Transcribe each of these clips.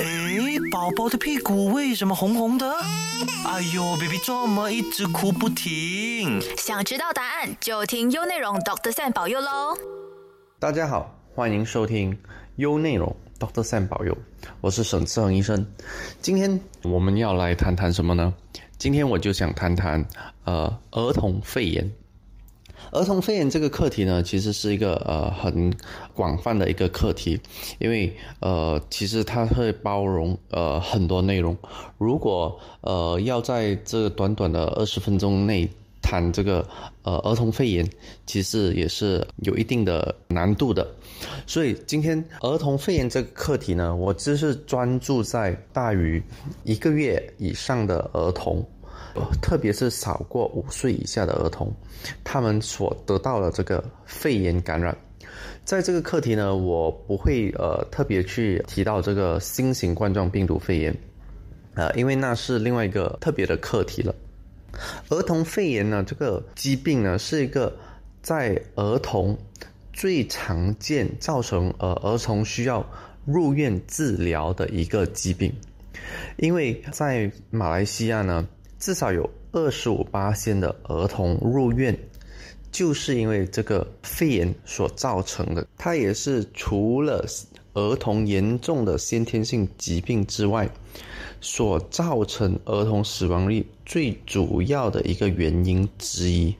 诶，宝宝的屁股为什么红红的？哎呦，baby 这么一直哭不停？想知道答案就听优内容 Doctor Sam 保佑喽！大家好，欢迎收听优内容 Doctor Sam 保佑，我是沈志恒医生。今天我们要来谈谈什么呢？今天我就想谈谈呃儿童肺炎。儿童肺炎这个课题呢，其实是一个呃很广泛的一个课题，因为呃其实它会包容呃很多内容。如果呃要在这短短的二十分钟内谈这个呃儿童肺炎，其实也是有一定的难度的。所以今天儿童肺炎这个课题呢，我只是专注在大于一个月以上的儿童。特别是少过五岁以下的儿童，他们所得到的这个肺炎感染，在这个课题呢，我不会呃特别去提到这个新型冠状病毒肺炎，呃，因为那是另外一个特别的课题了。儿童肺炎呢，这个疾病呢，是一个在儿童最常见造成呃儿童需要入院治疗的一个疾病，因为在马来西亚呢。至少有二十五八仙的儿童入院，就是因为这个肺炎所造成的。它也是除了儿童严重的先天性疾病之外，所造成儿童死亡率最主要的一个原因之一。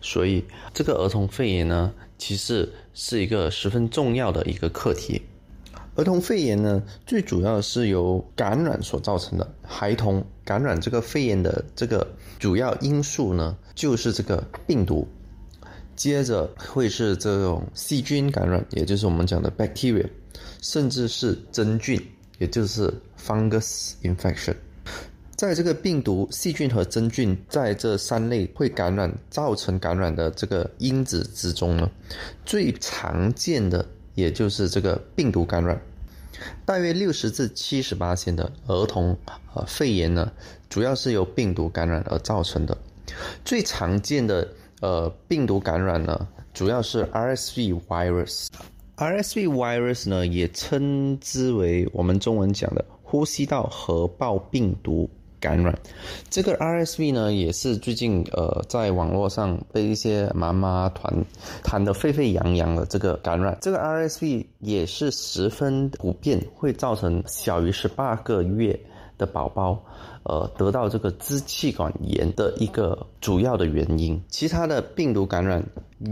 所以，这个儿童肺炎呢，其实是一个十分重要的一个课题。儿童肺炎呢，最主要是由感染所造成的。孩童感染这个肺炎的这个主要因素呢，就是这个病毒。接着会是这种细菌感染，也就是我们讲的 bacteria，甚至是真菌，也就是 fungus infection。在这个病毒、细菌和真菌在这三类会感染、造成感染的这个因子之中呢，最常见的。也就是这个病毒感染，大约六十至七十八线的儿童呃肺炎呢，主要是由病毒感染而造成的。最常见的呃病毒感染呢，主要是 RSV virus。RSV virus 呢，也称之为我们中文讲的呼吸道核爆病毒。感染，这个 RSV 呢，也是最近呃，在网络上被一些妈妈团谈得沸沸扬扬的这个感染。这个 RSV 也是十分普遍，会造成小于十八个月的宝宝，呃，得到这个支气管炎的一个主要的原因。其他的病毒感染，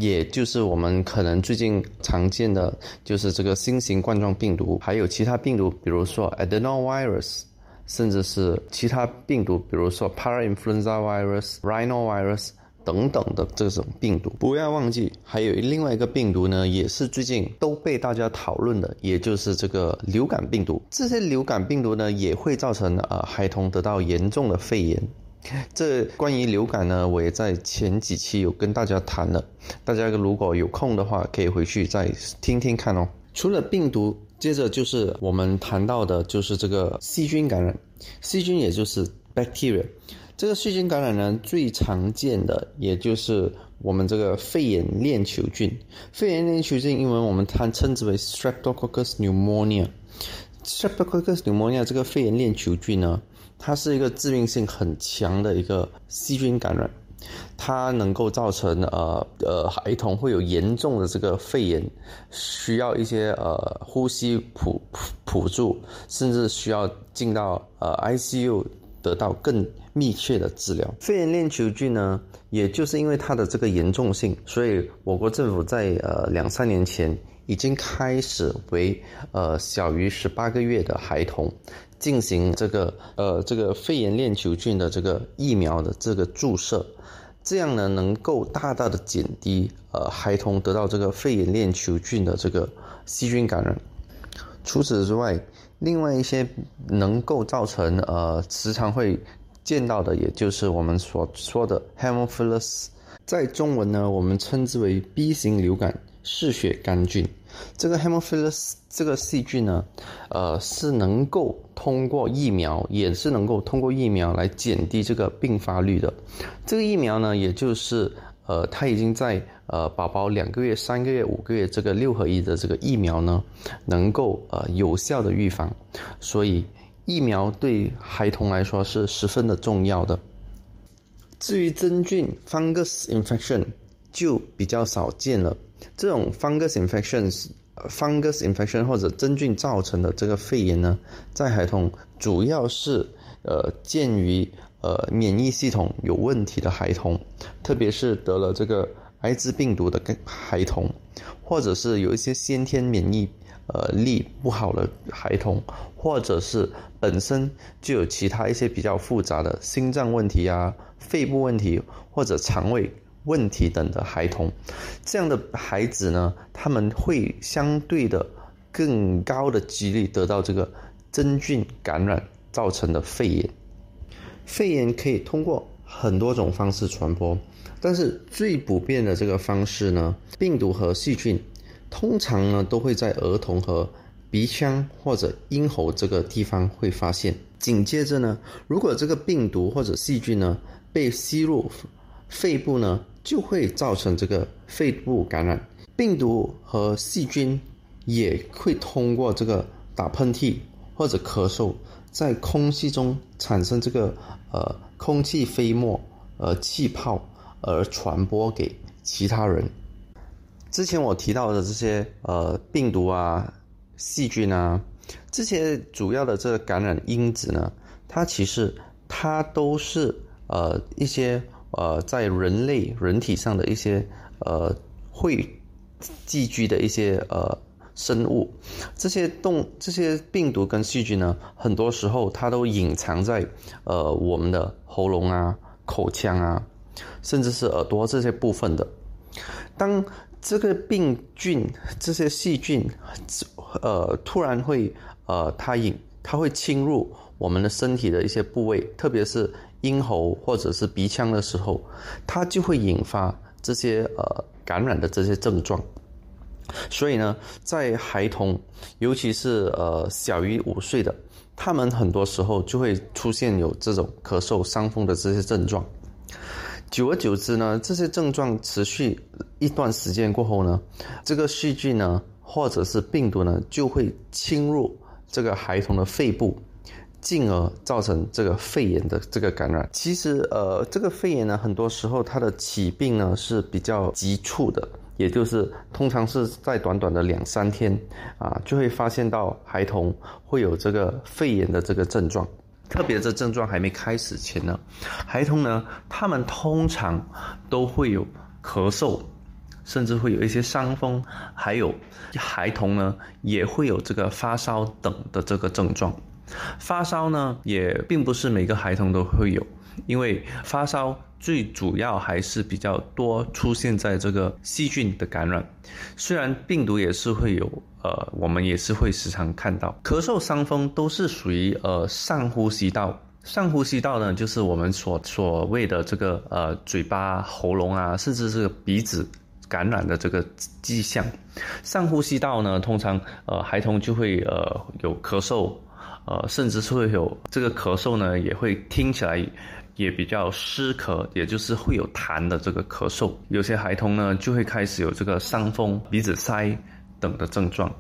也就是我们可能最近常见的，就是这个新型冠状病毒，还有其他病毒，比如说 Adenovirus。甚至是其他病毒，比如说 Parainfluenza virus、Rhinovirus 等等的这种病毒。不要忘记，还有另外一个病毒呢，也是最近都被大家讨论的，也就是这个流感病毒。这些流感病毒呢，也会造成呃孩童得到严重的肺炎。这关于流感呢，我也在前几期有跟大家谈了，大家如果有空的话，可以回去再听听看哦。除了病毒。接着就是我们谈到的，就是这个细菌感染。细菌也就是 bacteria。这个细菌感染呢，最常见的也就是我们这个肺炎链球菌。肺炎链球菌英文我们它称之为 Streptococcus pneumonia。Streptococcus pneumonia 这个肺炎链球菌呢，它是一个致病性很强的一个细菌感染。它能够造成呃呃孩童会有严重的这个肺炎，需要一些呃呼吸辅辅助，甚至需要进到呃 ICU 得到更密切的治疗。肺炎链球菌呢，也就是因为它的这个严重性，所以我国政府在呃两三年前已经开始为呃小于十八个月的孩童进行这个呃这个肺炎链球菌的这个疫苗的这个注射。这样呢，能够大大的减低呃孩童得到这个肺炎链球菌的这个细菌感染。除此之外，另外一些能够造成呃时常会见到的，也就是我们所说的 hemophilus，在中文呢，我们称之为 B 型流感嗜血杆菌。这个 hemophilus 这个细菌呢，呃，是能够通过疫苗，也是能够通过疫苗来减低这个并发率的。这个疫苗呢，也就是呃，他已经在呃宝宝两个月、三个月、五个月这个六合一的这个疫苗呢，能够呃有效的预防，所以疫苗对孩童来说是十分的重要的。至于真菌 （fungus infection） 就比较少见了。这种 fungus infections、fungus infection 或者真菌造成的这个肺炎呢，在孩童主要是呃见于呃免疫系统有问题的孩童，特别是得了这个艾滋病毒的跟孩童，或者是有一些先天免疫呃力不好的孩童，或者是本身就有其他一些比较复杂的心脏问题啊、肺部问题或者肠胃。问题等的孩童，这样的孩子呢，他们会相对的更高的几率得到这个真菌感染造成的肺炎。肺炎可以通过很多种方式传播，但是最普遍的这个方式呢，病毒和细菌通常呢都会在儿童和鼻腔或者咽喉这个地方会发现。紧接着呢，如果这个病毒或者细菌呢被吸入肺部呢。就会造成这个肺部感染，病毒和细菌也会通过这个打喷嚏或者咳嗽，在空气中产生这个呃空气飞沫、呃气泡而传播给其他人。之前我提到的这些呃病毒啊、细菌啊，这些主要的这个感染因子呢，它其实它都是呃一些。呃，在人类人体上的一些呃会寄居的一些呃生物，这些动这些病毒跟细菌呢，很多时候它都隐藏在呃我们的喉咙啊、口腔啊，甚至是耳朵这些部分的。当这个病菌、这些细菌呃突然会呃它引它会侵入我们的身体的一些部位，特别是。咽喉或者是鼻腔的时候，它就会引发这些呃感染的这些症状。所以呢，在孩童，尤其是呃小于五岁的，他们很多时候就会出现有这种咳嗽、伤风的这些症状。久而久之呢，这些症状持续一段时间过后呢，这个细菌呢，或者是病毒呢，就会侵入这个孩童的肺部。进而造成这个肺炎的这个感染。其实，呃，这个肺炎呢，很多时候它的起病呢是比较急促的，也就是通常是在短短的两三天啊，就会发现到孩童会有这个肺炎的这个症状。特别这症状还没开始前呢，孩童呢，他们通常都会有咳嗽，甚至会有一些伤风，还有孩童呢也会有这个发烧等的这个症状。发烧呢，也并不是每个孩童都会有，因为发烧最主要还是比较多出现在这个细菌的感染，虽然病毒也是会有，呃，我们也是会时常看到咳嗽、伤风都是属于呃上呼吸道，上呼吸道呢就是我们所所谓的这个呃嘴巴、喉咙啊，甚至是鼻子感染的这个迹象。上呼吸道呢，通常呃孩童就会呃有咳嗽。呃，甚至是会有这个咳嗽呢，也会听起来也比较湿咳，也就是会有痰的这个咳嗽。有些孩童呢，就会开始有这个伤风、鼻子塞等的症状。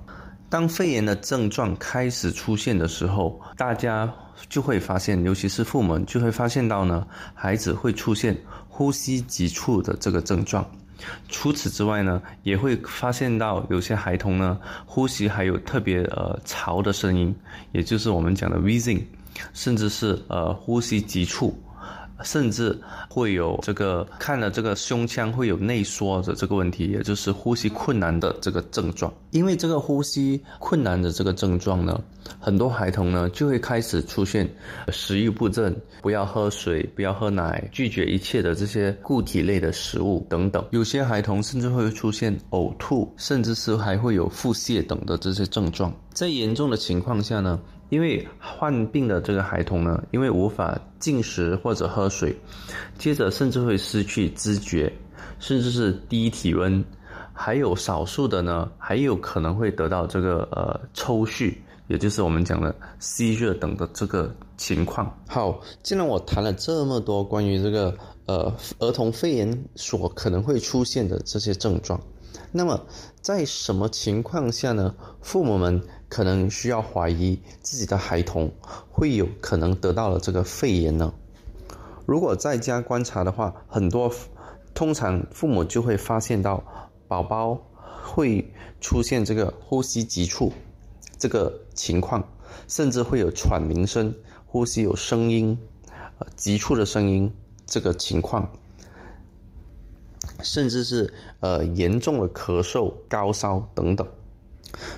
当肺炎的症状开始出现的时候，大家就会发现，尤其是父母就会发现到呢，孩子会出现呼吸急促的这个症状。除此之外呢，也会发现到有些孩童呢，呼吸还有特别呃潮的声音，也就是我们讲的 wheezing，甚至是呃呼吸急促。甚至会有这个看了这个胸腔会有内缩的这个问题，也就是呼吸困难的这个症状。因为这个呼吸困难的这个症状呢，很多孩童呢就会开始出现食欲不振，不要喝水，不要喝奶，拒绝一切的这些固体类的食物等等。有些孩童甚至会出现呕吐，甚至是还会有腹泻等的这些症状。在严重的情况下呢。因为患病的这个孩童呢，因为无法进食或者喝水，接着甚至会失去知觉，甚至是低体温，还有少数的呢，还有可能会得到这个呃抽搐，也就是我们讲的吸热等的这个情况。好，既然我谈了这么多关于这个呃儿童肺炎所可能会出现的这些症状，那么在什么情况下呢？父母们可能需要怀疑自己的孩童会有可能得到了这个肺炎呢？如果在家观察的话，很多通常父母就会发现到宝宝会出现这个呼吸急促这个情况，甚至会有喘鸣声、呼吸有声音、呃急促的声音这个情况，甚至是呃严重的咳嗽、高烧等等。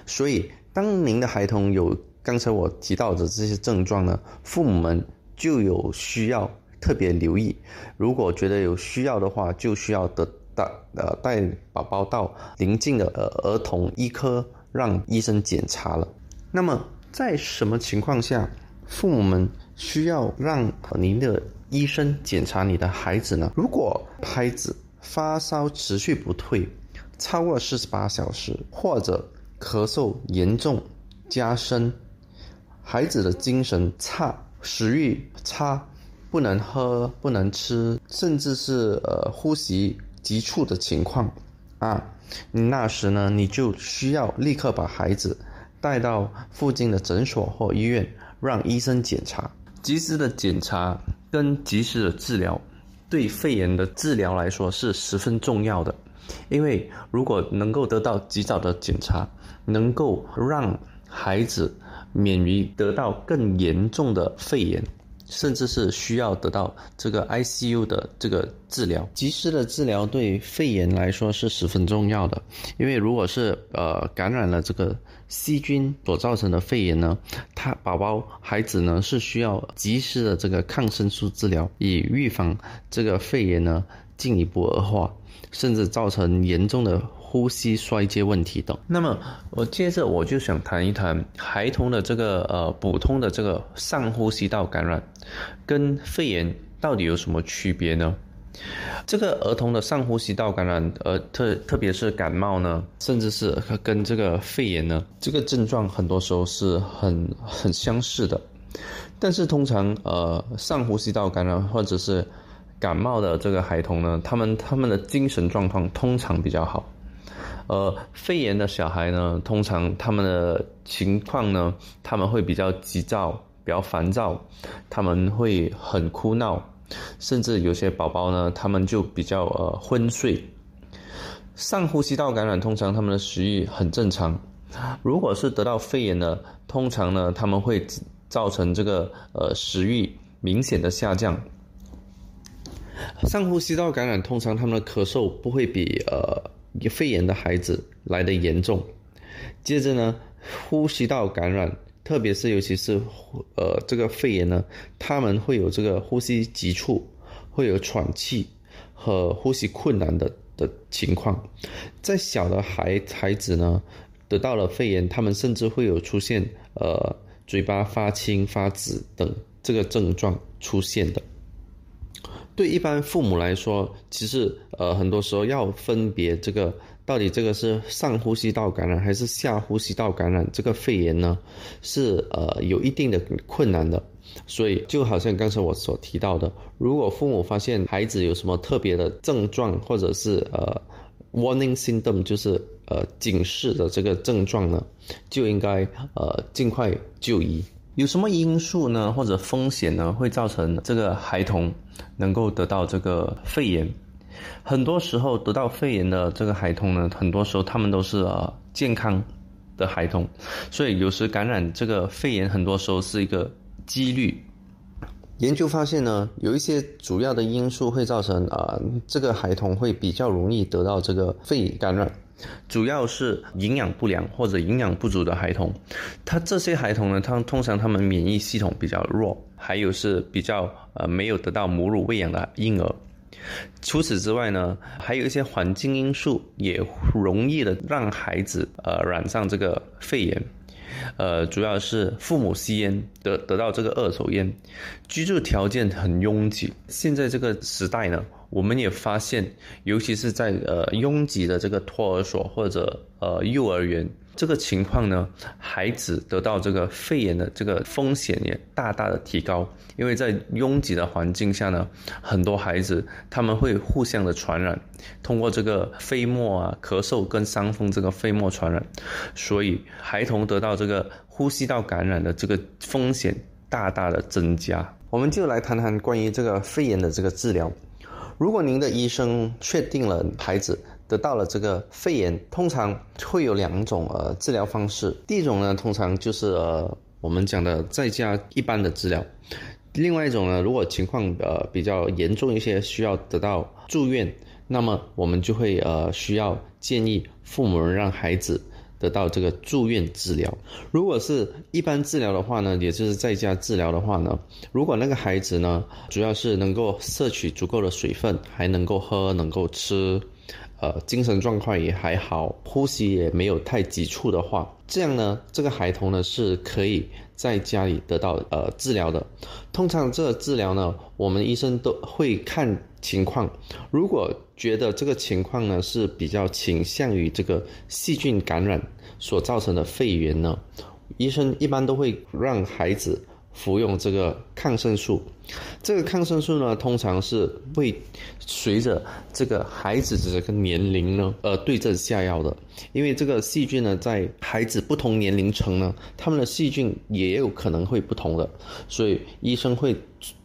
所以，当您的孩童有刚才我提到的这些症状呢，父母们就有需要。特别留意，如果觉得有需要的话，就需要得带呃带宝宝到邻近的呃儿童医科让医生检查了。那么在什么情况下，父母们需要让您的医生检查你的孩子呢？如果孩子发烧持续不退，超过四十八小时，或者咳嗽严重加深，孩子的精神差，食欲差。不能喝，不能吃，甚至是呃呼吸急促的情况，啊，那时呢，你就需要立刻把孩子带到附近的诊所或医院，让医生检查。及时的检查跟及时的治疗，对肺炎的治疗来说是十分重要的。因为如果能够得到及早的检查，能够让孩子免于得到更严重的肺炎。甚至是需要得到这个 ICU 的这个治疗，及时的治疗对肺炎来说是十分重要的。因为如果是呃感染了这个细菌所造成的肺炎呢，他宝宝孩子呢是需要及时的这个抗生素治疗，以预防这个肺炎呢进一步恶化，甚至造成严重的。呼吸衰竭问题等。那么，我接着我就想谈一谈孩童的这个呃普通的这个上呼吸道感染，跟肺炎到底有什么区别呢？这个儿童的上呼吸道感染，呃特特别是感冒呢，甚至是跟这个肺炎呢，这个症状很多时候是很很相似的。但是通常呃上呼吸道感染或者是感冒的这个孩童呢，他们他们的精神状况通常比较好。呃，肺炎的小孩呢，通常他们的情况呢，他们会比较急躁，比较烦躁，他们会很哭闹，甚至有些宝宝呢，他们就比较呃昏睡。上呼吸道感染通常他们的食欲很正常，如果是得到肺炎呢，通常呢他们会造成这个呃食欲明显的下降。上呼吸道感染通常他们的咳嗽不会比呃。肺炎的孩子来的严重，接着呢，呼吸道感染，特别是尤其是呃这个肺炎呢，他们会有这个呼吸急促，会有喘气和呼吸困难的的情况。在小的孩孩子呢，得到了肺炎，他们甚至会有出现呃嘴巴发青发紫等这个症状出现的。对一般父母来说，其实呃很多时候要分别这个到底这个是上呼吸道感染还是下呼吸道感染，这个肺炎呢是呃有一定的困难的。所以就好像刚才我所提到的，如果父母发现孩子有什么特别的症状，或者是呃 warning symptom，就是呃警示的这个症状呢，就应该呃尽快就医。有什么因素呢，或者风险呢，会造成这个孩童能够得到这个肺炎？很多时候得到肺炎的这个孩童呢，很多时候他们都是呃健康的孩童，所以有时感染这个肺炎，很多时候是一个几率。研究发现呢，有一些主要的因素会造成啊，这个孩童会比较容易得到这个肺感染。主要是营养不良或者营养不足的孩童，他这些孩童呢，他通常他们免疫系统比较弱，还有是比较呃没有得到母乳喂养的婴儿。除此之外呢，还有一些环境因素也容易的让孩子呃染上这个肺炎。呃，主要是父母吸烟得得到这个二手烟，居住条件很拥挤。现在这个时代呢。我们也发现，尤其是在呃拥挤的这个托儿所或者呃幼儿园。这个情况呢，孩子得到这个肺炎的这个风险也大大的提高，因为在拥挤的环境下呢，很多孩子他们会互相的传染，通过这个飞沫啊、咳嗽跟伤风这个飞沫传染，所以孩童得到这个呼吸道感染的这个风险大大的增加。我们就来谈谈关于这个肺炎的这个治疗。如果您的医生确定了孩子，得到了这个肺炎，通常会有两种呃治疗方式。第一种呢，通常就是呃我们讲的在家一般的治疗；另外一种呢，如果情况呃比较严重一些，需要得到住院，那么我们就会呃需要建议父母让孩子得到这个住院治疗。如果是一般治疗的话呢，也就是在家治疗的话呢，如果那个孩子呢，主要是能够摄取足够的水分，还能够喝，能够吃。呃，精神状况也还好，呼吸也没有太急促的话，这样呢，这个孩童呢是可以在家里得到呃治疗的。通常这个治疗呢，我们医生都会看情况，如果觉得这个情况呢是比较倾向于这个细菌感染所造成的肺炎呢，医生一般都会让孩子。服用这个抗生素，这个抗生素呢，通常是会随着这个孩子的这个年龄呢，呃，对症下药的。因为这个细菌呢，在孩子不同年龄层呢，他们的细菌也有可能会不同的，所以医生会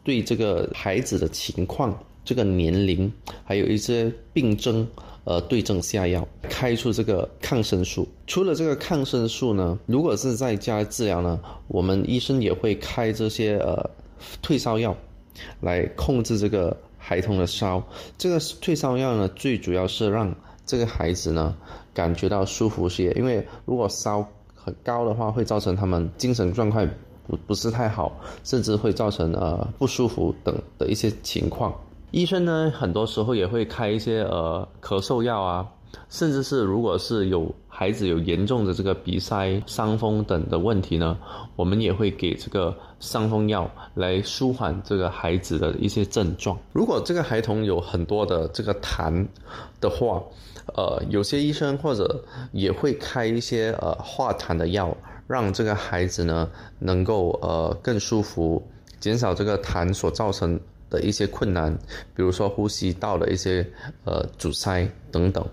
对这个孩子的情况、这个年龄，还有一些病症。呃，对症下药，开出这个抗生素。除了这个抗生素呢，如果是在家治疗呢，我们医生也会开这些呃退烧药，来控制这个孩童的烧。这个退烧药呢，最主要是让这个孩子呢感觉到舒服些，因为如果烧很高的话，会造成他们精神状况不不是太好，甚至会造成呃不舒服等的一些情况。医生呢，很多时候也会开一些呃咳嗽药啊，甚至是如果是有孩子有严重的这个鼻塞、伤风等的问题呢，我们也会给这个伤风药来舒缓这个孩子的一些症状。如果这个孩童有很多的这个痰的话，呃，有些医生或者也会开一些呃化痰的药，让这个孩子呢能够呃更舒服，减少这个痰所造成。的一些困难，比如说呼吸道的一些呃阻塞等等。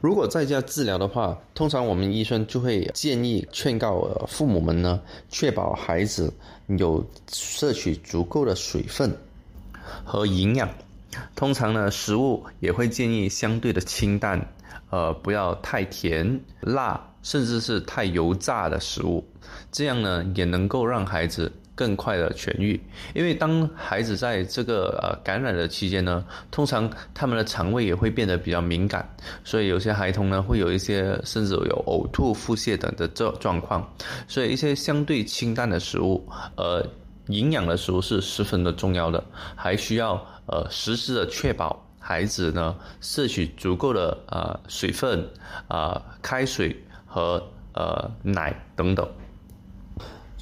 如果在家治疗的话，通常我们医生就会建议劝告父母们呢，确保孩子有摄取足够的水分和营养。通常呢，食物也会建议相对的清淡，呃，不要太甜、辣，甚至是太油炸的食物。这样呢，也能够让孩子。更快的痊愈，因为当孩子在这个呃感染的期间呢，通常他们的肠胃也会变得比较敏感，所以有些孩童呢会有一些甚至有呕吐、腹泻等的这状况，所以一些相对清淡的食物，呃，营养的食物是十分的重要的，还需要呃实时的确保孩子呢摄取足够的呃水分啊开水和呃奶等等。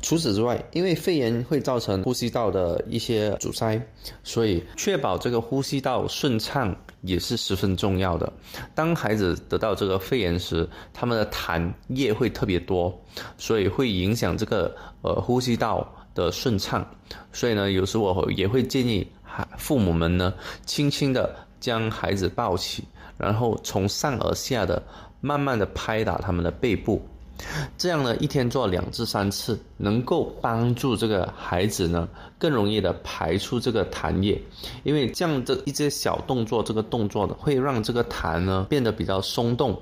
除此之外，因为肺炎会造成呼吸道的一些阻塞，所以确保这个呼吸道顺畅也是十分重要的。当孩子得到这个肺炎时，他们的痰液会特别多，所以会影响这个呃呼吸道的顺畅。所以呢，有时我也会建议孩父母们呢，轻轻的将孩子抱起，然后从上而下的慢慢的拍打他们的背部。这样呢，一天做两至三次，能够帮助这个孩子呢，更容易的排出这个痰液，因为这样的一些小动作，这个动作呢，会让这个痰呢变得比较松动。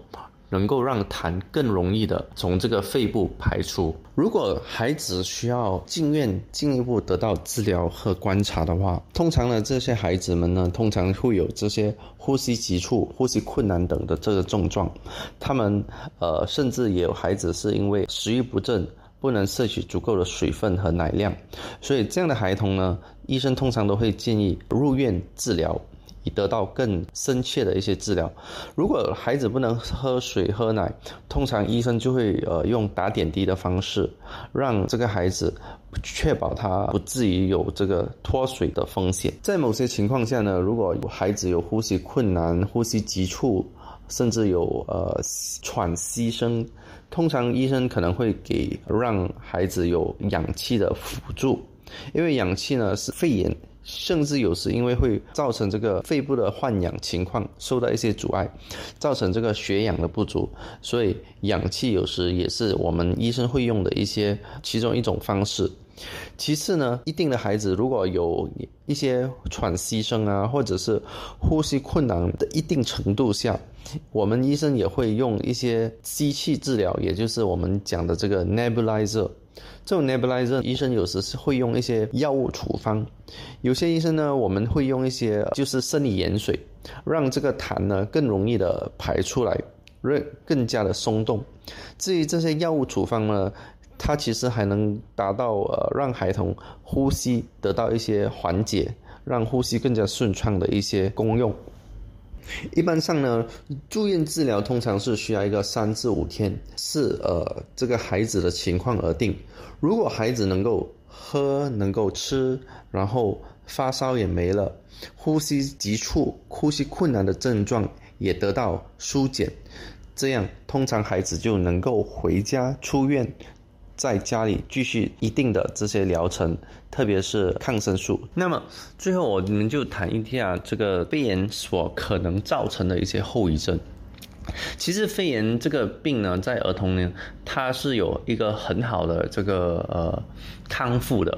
能够让痰更容易的从这个肺部排出。如果孩子需要进院进一步得到治疗和观察的话，通常呢，这些孩子们呢，通常会有这些呼吸急促、呼吸困难等的这个症状。他们呃，甚至也有孩子是因为食欲不振，不能摄取足够的水分和奶量，所以这样的孩童呢，医生通常都会建议入院治疗。以得到更深切的一些治疗。如果孩子不能喝水喝奶，通常医生就会呃用打点滴的方式，让这个孩子确保他不至于有这个脱水的风险。在某些情况下呢，如果孩子有呼吸困难、呼吸急促，甚至有呃喘息声，通常医生可能会给让孩子有氧气的辅助，因为氧气呢是肺炎。甚至有时因为会造成这个肺部的换氧情况受到一些阻碍，造成这个血氧的不足，所以氧气有时也是我们医生会用的一些其中一种方式。其次呢，一定的孩子如果有一些喘息声啊，或者是呼吸困难的一定程度下，我们医生也会用一些吸气治疗，也就是我们讲的这个 nebulizer。这种 nebulizer 医生有时是会用一些药物处方，有些医生呢，我们会用一些就是生理盐水，让这个痰呢更容易的排出来，更更加的松动。至于这些药物处方呢，它其实还能达到呃让孩童呼吸得到一些缓解，让呼吸更加顺畅的一些功用。一般上呢，住院治疗通常是需要一个三至五天，是呃这个孩子的情况而定。如果孩子能够喝、能够吃，然后发烧也没了，呼吸急促、呼吸困难的症状也得到疏解，这样通常孩子就能够回家出院。在家里继续一定的这些疗程，特别是抗生素。那么最后我们就谈一下这个肺炎所可能造成的一些后遗症。其实肺炎这个病呢，在儿童呢，它是有一个很好的这个呃康复的。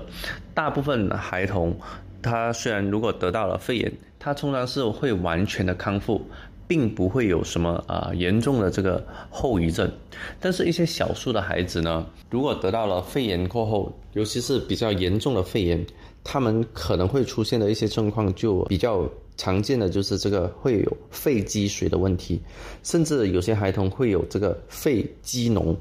大部分孩童，他虽然如果得到了肺炎，他通常是会完全的康复。并不会有什么啊严重的这个后遗症，但是一些小数的孩子呢，如果得到了肺炎过后，尤其是比较严重的肺炎，他们可能会出现的一些症况就比较常见的就是这个会有肺积水的问题，甚至有些孩童会有这个肺积脓。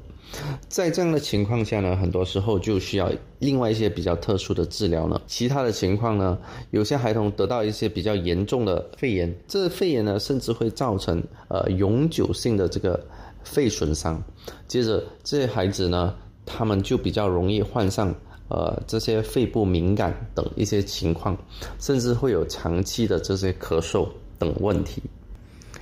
在这样的情况下呢，很多时候就需要另外一些比较特殊的治疗了。其他的情况呢，有些孩童得到一些比较严重的肺炎，这肺炎呢，甚至会造成呃永久性的这个肺损伤。接着这些孩子呢，他们就比较容易患上呃这些肺部敏感等一些情况，甚至会有长期的这些咳嗽等问题。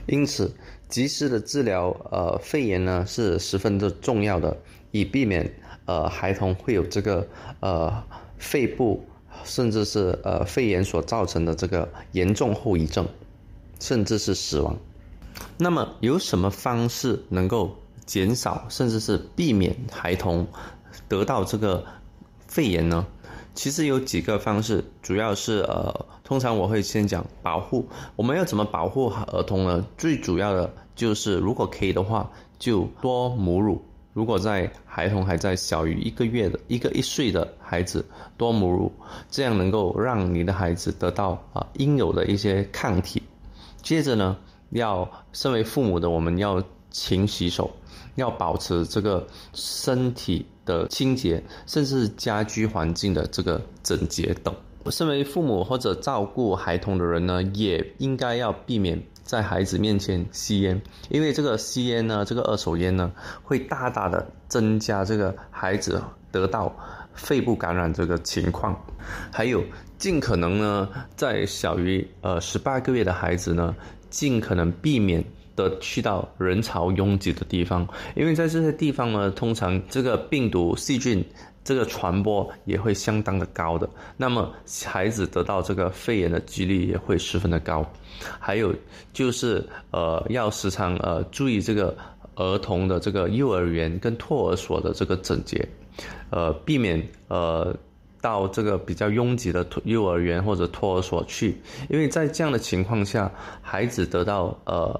因此。及时的治疗，呃，肺炎呢是十分的重要的，以避免呃孩童会有这个呃肺部甚至是呃肺炎所造成的这个严重后遗症，甚至是死亡。那么有什么方式能够减少甚至是避免孩童得到这个肺炎呢？其实有几个方式，主要是呃，通常我会先讲保护。我们要怎么保护儿童呢？最主要的就是，如果可以的话，就多母乳。如果在孩童还在小于一个月的一个一岁的孩子，多母乳，这样能够让你的孩子得到啊应有的一些抗体。接着呢，要身为父母的我们要勤洗手。要保持这个身体的清洁，甚至家居环境的这个整洁等。身为父母或者照顾孩童的人呢，也应该要避免在孩子面前吸烟，因为这个吸烟呢，这个二手烟呢，会大大的增加这个孩子得到肺部感染这个情况。还有，尽可能呢，在小于呃十八个月的孩子呢，尽可能避免。的去到人潮拥挤的地方，因为在这些地方呢，通常这个病毒细菌这个传播也会相当的高的，那么孩子得到这个肺炎的几率也会十分的高。还有就是呃，要时常呃注意这个儿童的这个幼儿园跟托儿所的这个整洁，呃，避免呃到这个比较拥挤的幼儿园或者托儿所去，因为在这样的情况下，孩子得到呃。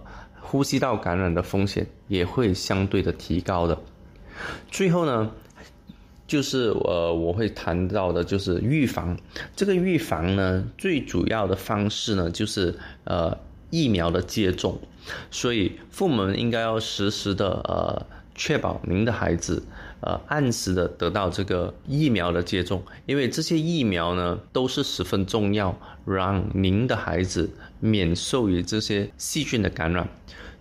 呼吸道感染的风险也会相对的提高的。最后呢，就是呃我会谈到的，就是预防。这个预防呢，最主要的方式呢，就是呃疫苗的接种。所以父母应该要实时的呃确保您的孩子呃按时的得到这个疫苗的接种，因为这些疫苗呢都是十分重要，让您的孩子免受于这些细菌的感染。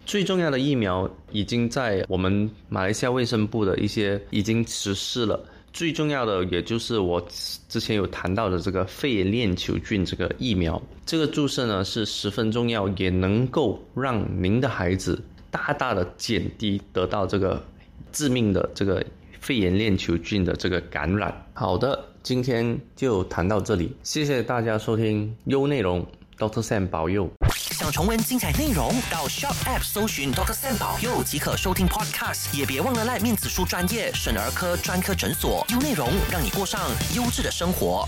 最重要的疫苗已经在我们马来西亚卫生部的一些已经实施了。最重要的也就是我之前有谈到的这个肺炎链球菌这个疫苗，这个注射呢是十分重要，也能够让您的孩子大大的减低得到这个致命的这个肺炎链球菌的这个感染。好的，今天就谈到这里，谢谢大家收听优内容，Doctor Sam 保佑。想重温精彩内容，到 Shop App 搜寻 Doctor Sam 保佑即可收听 Podcast。也别忘了赖面子书专业省儿科专科诊所，优内容让你过上优质的生活。